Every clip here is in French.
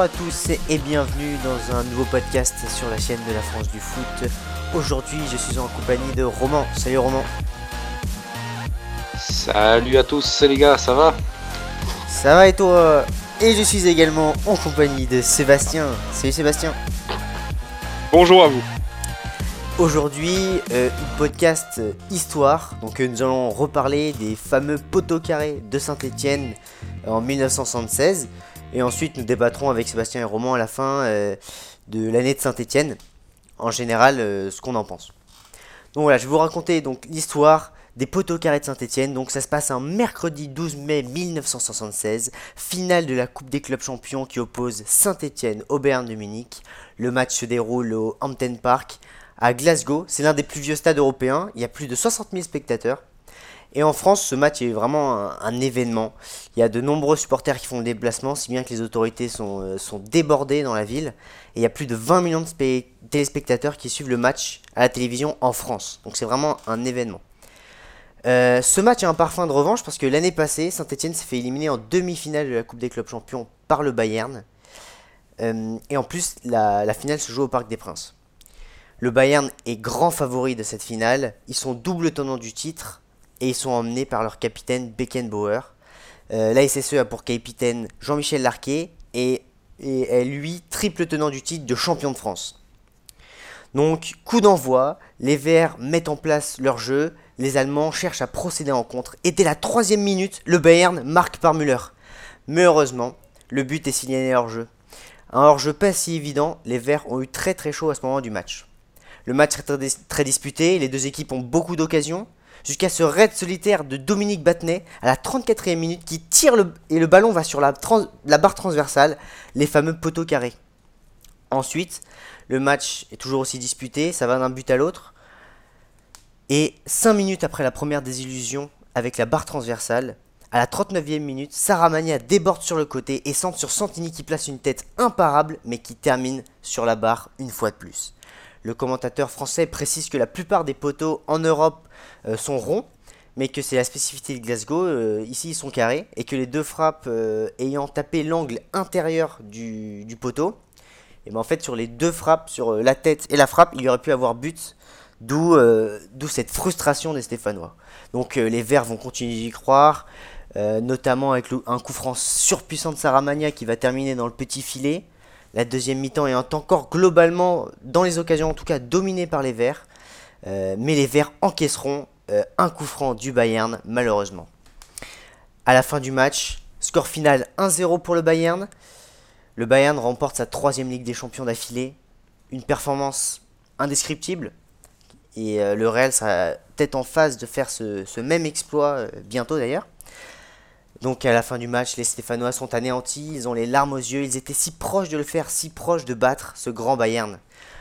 à tous et bienvenue dans un nouveau podcast sur la chaîne de la France du foot. Aujourd'hui, je suis en compagnie de Roman. Salut Roman. Salut à tous les gars, ça va? Ça va et toi? Et je suis également en compagnie de Sébastien. Salut Sébastien. Bonjour à vous. Aujourd'hui, euh, podcast histoire. Donc, euh, nous allons reparler des fameux poteaux carrés de Saint-Étienne en 1976. Et ensuite, nous débattrons avec Sébastien et Roman à la fin euh, de l'année de Saint-Étienne, en général, euh, ce qu'on en pense. Donc voilà, je vais vous raconter l'histoire des poteaux carrés de Saint-Etienne. Donc ça se passe un mercredi 12 mai 1976, finale de la Coupe des clubs champions qui oppose Saint-Etienne au Bayern de Munich. Le match se déroule au Hampton Park à Glasgow. C'est l'un des plus vieux stades européens. Il y a plus de 60 000 spectateurs. Et en France, ce match est vraiment un, événement. Il y a de nombreux supporters qui font le déplacement, si bien que les autorités sont, euh, débordées dans la ville. Et il y a plus de 20 millions de téléspectateurs qui suivent le match à la télévision en France. Donc c'est vraiment un événement. Euh, ce match a un parfum de revanche parce que l'année passée, Saint-Etienne s'est fait éliminer en demi-finale de la Coupe des clubs champions par le Bayern. Euh, et en plus, la, la finale se joue au Parc des Princes. Le Bayern est grand favori de cette finale. Ils sont double tenant du titre et ils sont emmenés par leur capitaine Beckenbauer. Euh, la SSE a pour capitaine Jean-Michel Larquet et, est lui triple tenant du titre de champion de France. Donc, coup d'envoi, les Verts mettent en place leur jeu, les Allemands cherchent à procéder en contre, et dès la troisième minute, le Bayern marque par Müller. Mais heureusement, le but est signalé hors-jeu. Un hors-jeu pas si évident, les Verts ont eu très très chaud à ce moment du match. Le match est très disputé, les deux équipes ont beaucoup d'occasions, jusqu'à ce raid solitaire de Dominique Battenet à la 34e minute qui tire le, et le ballon va sur la, barre transversale, les fameux poteaux carrés. Ensuite, le match est toujours aussi disputé, ça va d'un but à l'autre. Et 5 minutes après la première désillusion avec la barre transversale, à la 39e minute, Sarah Mania déborde sur le côté et centre sur Santini qui place une tête imparable mais qui termine sur la barre une fois de plus. Le commentateur français précise que la plupart des poteaux en Europe euh, sont ronds, mais que c'est la spécificité de Glasgow, euh, ici ils sont carrés, et que les deux frappes euh, ayant tapé l'angle intérieur du, poteau, et ben en fait sur les deux frappes, sur la tête et la frappe, il aurait pu avoir but, d'où cette frustration des Stéphanois. Donc les Verts vont continuer d'y croire, notamment avec un coup franc surpuissant de Saramania qui va terminer dans le petit filet. La deuxième mi-temps est encore globalement, dans les occasions en tout cas, dominée par les Verts. Euh, mais les Verts encaisseront euh, un coup franc du Bayern, malheureusement. À la fin du match, score final 1-0 pour le Bayern. Le Bayern remporte sa troisième Ligue des Champions d'affilée. Une performance indescriptible. Et euh, le Real sera peut-être en phase de faire ce même exploit bientôt d'ailleurs. Donc à la fin du match, les Stéphanois sont anéantis, ils ont les larmes aux yeux, ils étaient si proches de le faire, si proches de battre ce grand Bayern.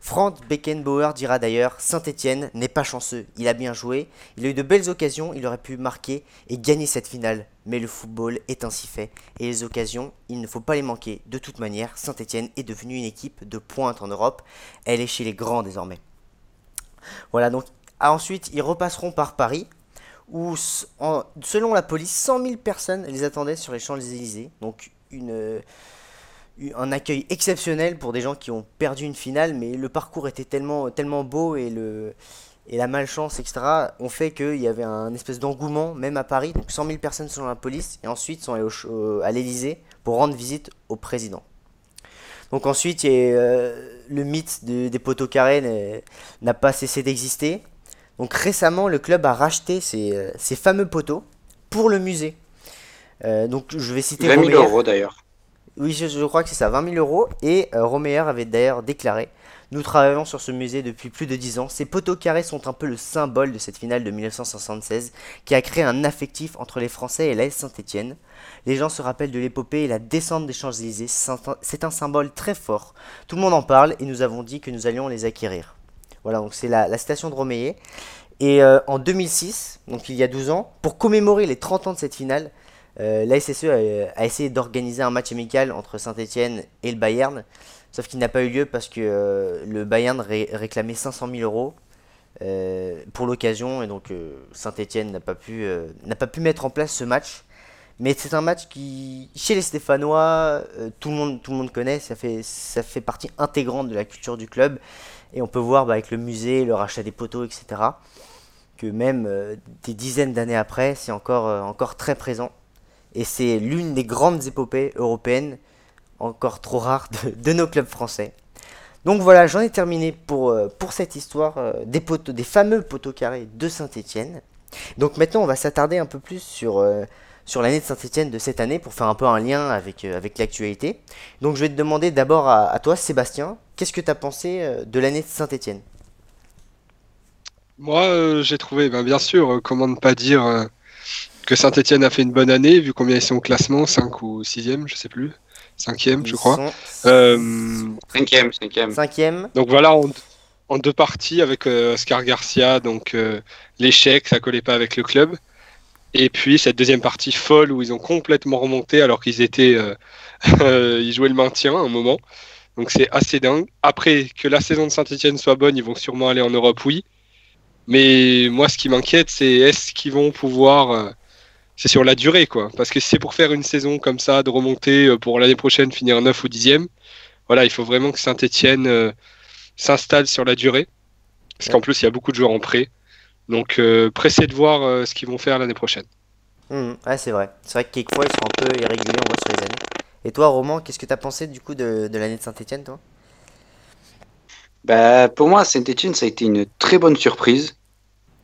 Frank Beckenbauer dira d'ailleurs Saint-Étienne n'est pas chanceux, il a bien joué, il a eu de belles occasions, il aurait pu marquer et gagner cette finale. Mais le football est ainsi fait, et les occasions, il ne faut pas les manquer. De toute manière, Saint-Étienne est devenue une équipe de pointe en Europe, elle est chez les grands désormais. Voilà, donc ensuite ils repasseront par Paris, où, selon la police, 100 000 personnes les attendaient sur les Champs-Élysées. Donc, une, euh, un accueil exceptionnel pour des gens qui ont perdu une finale, mais le parcours était tellement, tellement beau et, le, et la malchance, etc., ont fait qu'il y avait un espèce d'engouement, même à Paris. Donc, 100 000 personnes selon la police, et ensuite sont allés à l'Élysée pour rendre visite au président. Donc, ensuite, euh, le mythe des poteaux carrés n'a pas cessé d'exister. Donc récemment, le club a racheté ces, euh, fameux poteaux pour le musée. Euh, donc je vais citer 20 000 euros d'ailleurs. Oui, je, crois que c'est ça, 20 000 euros. Et euh, Romeyer avait d'ailleurs déclaré Nous travaillons sur ce musée depuis plus de 10 ans. Ces poteaux carrés sont un peu le symbole de cette finale de 1976 qui a créé un affectif entre les Français et l'AS Saint-Etienne. Les gens se rappellent de l'épopée et la descente des Champs-Élysées. C'est un symbole très fort. Tout le monde en parle et nous avons dit que nous allions les acquérir. Voilà, donc c'est la, station de Romeyer. Et euh, en 2006, donc il y a 12 ans, pour commémorer les 30 ans de cette finale, euh, la SSE a, essayé d'organiser un match amical entre Saint-Etienne et le Bayern. Sauf qu'il n'a pas eu lieu parce que euh, le Bayern réclamait 500 000 euros pour l'occasion. Et donc Saint-Etienne n'a pas pu mettre en place ce match. Mais c'est un match qui, chez les Stéphanois, euh, tout, le monde, tout le monde connaît, ça fait, ça fait partie intégrante de la culture du club. Et on peut voir bah, avec le musée, le rachat des poteaux, etc., que même euh, des dizaines d'années après, c'est encore, euh, encore très présent. Et c'est l'une des grandes épopées européennes, encore trop rares, de, nos clubs français. Donc voilà, j'en ai terminé pour, pour cette histoire des, des fameux poteaux carrés de Saint-Étienne. Donc maintenant, on va s'attarder un peu plus sur sur l'année de Saint-Etienne de cette année pour faire un peu un lien avec, euh, avec l'actualité. Donc je vais te demander d'abord à, toi, Sébastien, qu'est-ce que tu as pensé euh, de l'année de Saint-Etienne Moi, euh, j'ai trouvé, ben, bien sûr, comment ne pas dire que Saint-Etienne a fait une bonne année, vu combien ils sont au classement, 5 ou 6e, je sais plus. 5e, je crois. 5e, 5e. 5e. Donc voilà, en, deux parties avec Oscar Garcia, donc l'échec, ça collait pas avec le club. Et puis cette deuxième partie folle où ils ont complètement remonté alors qu'ils étaient, euh, euh, ils jouaient le maintien à un moment. Donc c'est assez dingue. Après que la saison de Saint-Etienne soit bonne, ils vont sûrement aller en Europe, oui. Mais moi, ce qui m'inquiète, c'est est-ce qu'ils vont pouvoir. Euh, c'est sur la durée, quoi. Parce que si c'est pour faire une saison comme ça, de remonter pour l'année prochaine, finir 9 ou 10e, voilà, il faut vraiment que Saint-Etienne s'installe sur la durée. Parce qu'en plus, il y a beaucoup de joueurs en prêt. Donc, euh, pressé de voir euh, ce qu'ils vont faire l'année prochaine. Mmh, ouais, c'est vrai. C'est vrai que quelquefois, ils sont un peu irréguliers, on voit sur les années. Et toi, Roman, qu'est-ce que tu as pensé du coup de, de l'année de Saint-Etienne, toi? Bah, Pour moi, Saint-Etienne, ça a été une très bonne surprise.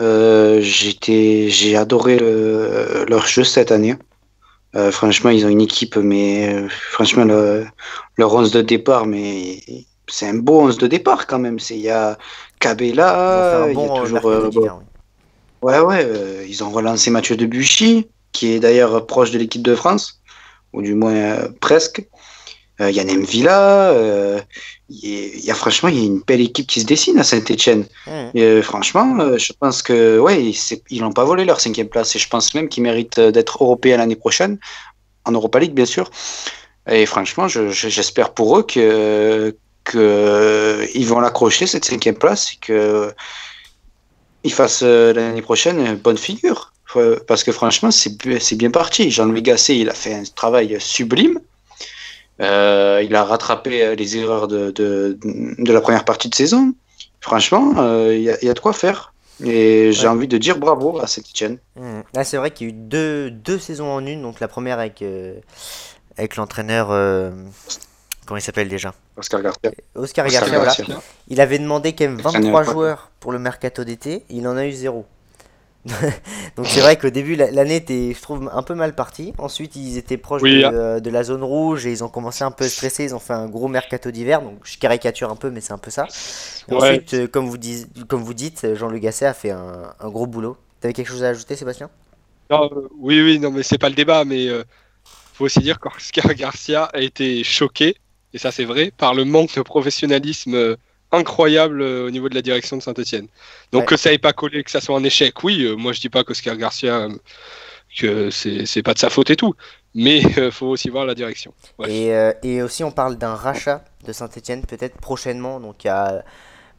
Euh, j'ai adoré leur jeu cette année. Euh, franchement, ils ont une équipe, mais franchement, leur 11 de départ, mais c'est un beau 11 de départ quand même. Il y a Cabella, il y a toujours. Ouais, ouais, euh, ils ont relancé Mathieu Debuchy, qui est d'ailleurs proche de l'équipe de France, ou du moins euh, presque. Euh, il y a Nemvilla, il y, a franchement, y a une belle équipe qui se dessine à Saint-Etienne. Mmh. franchement, je pense que ouais, ils n'ont pas volé leur cinquième place et je pense même qu'ils méritent d'être européens l'année prochaine, en Europa League bien sûr. Et franchement, j'espère pour eux que qu'ils vont l'accrocher cette cinquième place et que il fasse euh, l'année prochaine une bonne figure. Parce que franchement, c'est bien parti. Jean-Louis Gasset, il a fait un travail sublime. Euh, il a rattrapé euh, les erreurs de, de, la première partie de saison. Franchement, il y, a de quoi faire. Et j'ai envie de dire bravo à Saint-Etienne. Mmh. Ah, c'est vrai qu'il y a eu deux, deux, saisons en une. Donc la première avec, avec l'entraîneur Comment il s'appelle déjà Oscar Garcia. Oscar, Garcia, voilà. Il avait demandé quand même 23 joueurs pour le mercato d'été, il en a eu zéro. Donc c'est vrai qu'au début l'année était, je trouve, un peu mal partie. Ensuite ils étaient proches hein. euh, de, la zone rouge et ils ont commencé un peu stressés. Ils ont fait un gros mercato d'hiver. Donc je caricature un peu, mais c'est un peu ça. Ensuite, euh, comme, vous comme vous dites, Jean-Luc Gasset a fait un, gros boulot. T'avais quelque chose à ajouter, Sébastien? Euh, Oui, oui, non, mais c'est pas le débat, mais il faut aussi dire qu'Oscar Garcia a été choqué et ça c'est vrai, par le manque de professionnalisme euh, incroyable euh, au niveau de la direction de Saint-Etienne. Donc que ça n'ait pas collé, que ça soit un échec, oui, euh, moi je dis pas qu'Oscar Garcia, que c'est pas de sa faute et tout, mais il faut aussi voir la direction. Et, et, aussi on parle d'un rachat de Saint-Etienne peut-être prochainement, donc il y a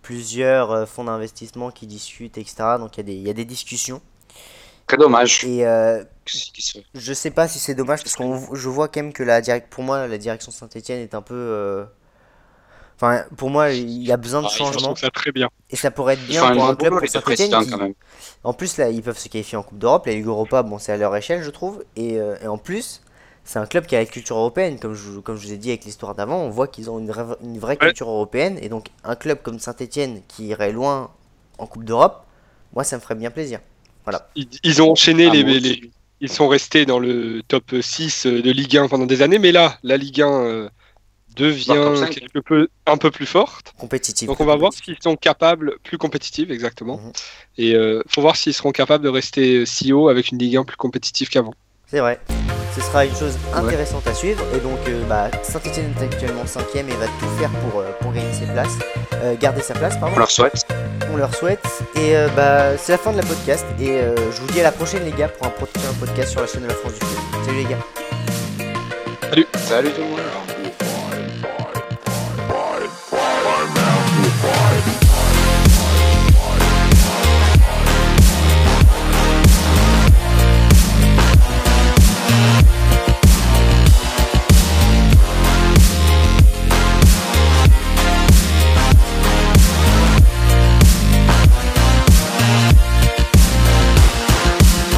plusieurs fonds d'investissement qui discutent, etc. Donc il y, y, a des discussions. Très dommage. Et euh, je sais pas si c'est dommage parce que je vois quand même que la direct, pour moi la direction Saint-Etienne est un peu. Euh, enfin, pour moi, il y a besoin de ah, changement. Ça très bien. Et ça pourrait être bien pour un club comme Saint-Etienne. En plus, là, ils peuvent se qualifier en Coupe d'Europe. La Ligue Europa, bon, c'est à leur échelle, je trouve. Et, euh, et en plus, c'est un club qui a la culture européenne. Comme je, comme je vous ai dit avec l'histoire d'avant, on voit qu'ils ont une, une vraie culture européenne. Et donc, un club comme Saint-Etienne qui irait loin en Coupe d'Europe, moi, ça me ferait bien plaisir. Ils, ont enchaîné ah, les, Ils sont restés dans le top 6 de Ligue 1 pendant des années, mais là, la Ligue 1 euh, devient quelque peu, un peu plus forte. Compétitive. Donc on va voir s'ils sont capables, plus compétitifs exactement. Mhm. Et il euh, faut voir s'ils seront capables de rester si haut avec une Ligue 1 plus compétitive qu'avant. C'est vrai. Ce sera une chose intéressante à suivre. Et donc, euh, bah, Saint-Etienne est actuellement 5 et va tout faire pour, euh, pour gagner ses places. Euh, garder sa place, pardon. On leur souhaite. On leur souhaite. Et bah, c'est la fin de la podcast. Et je vous dis à la prochaine, les gars, pour un, un podcast sur la chaîne de la France du Sud. Salut, les gars. Salut. Salut tout le monde.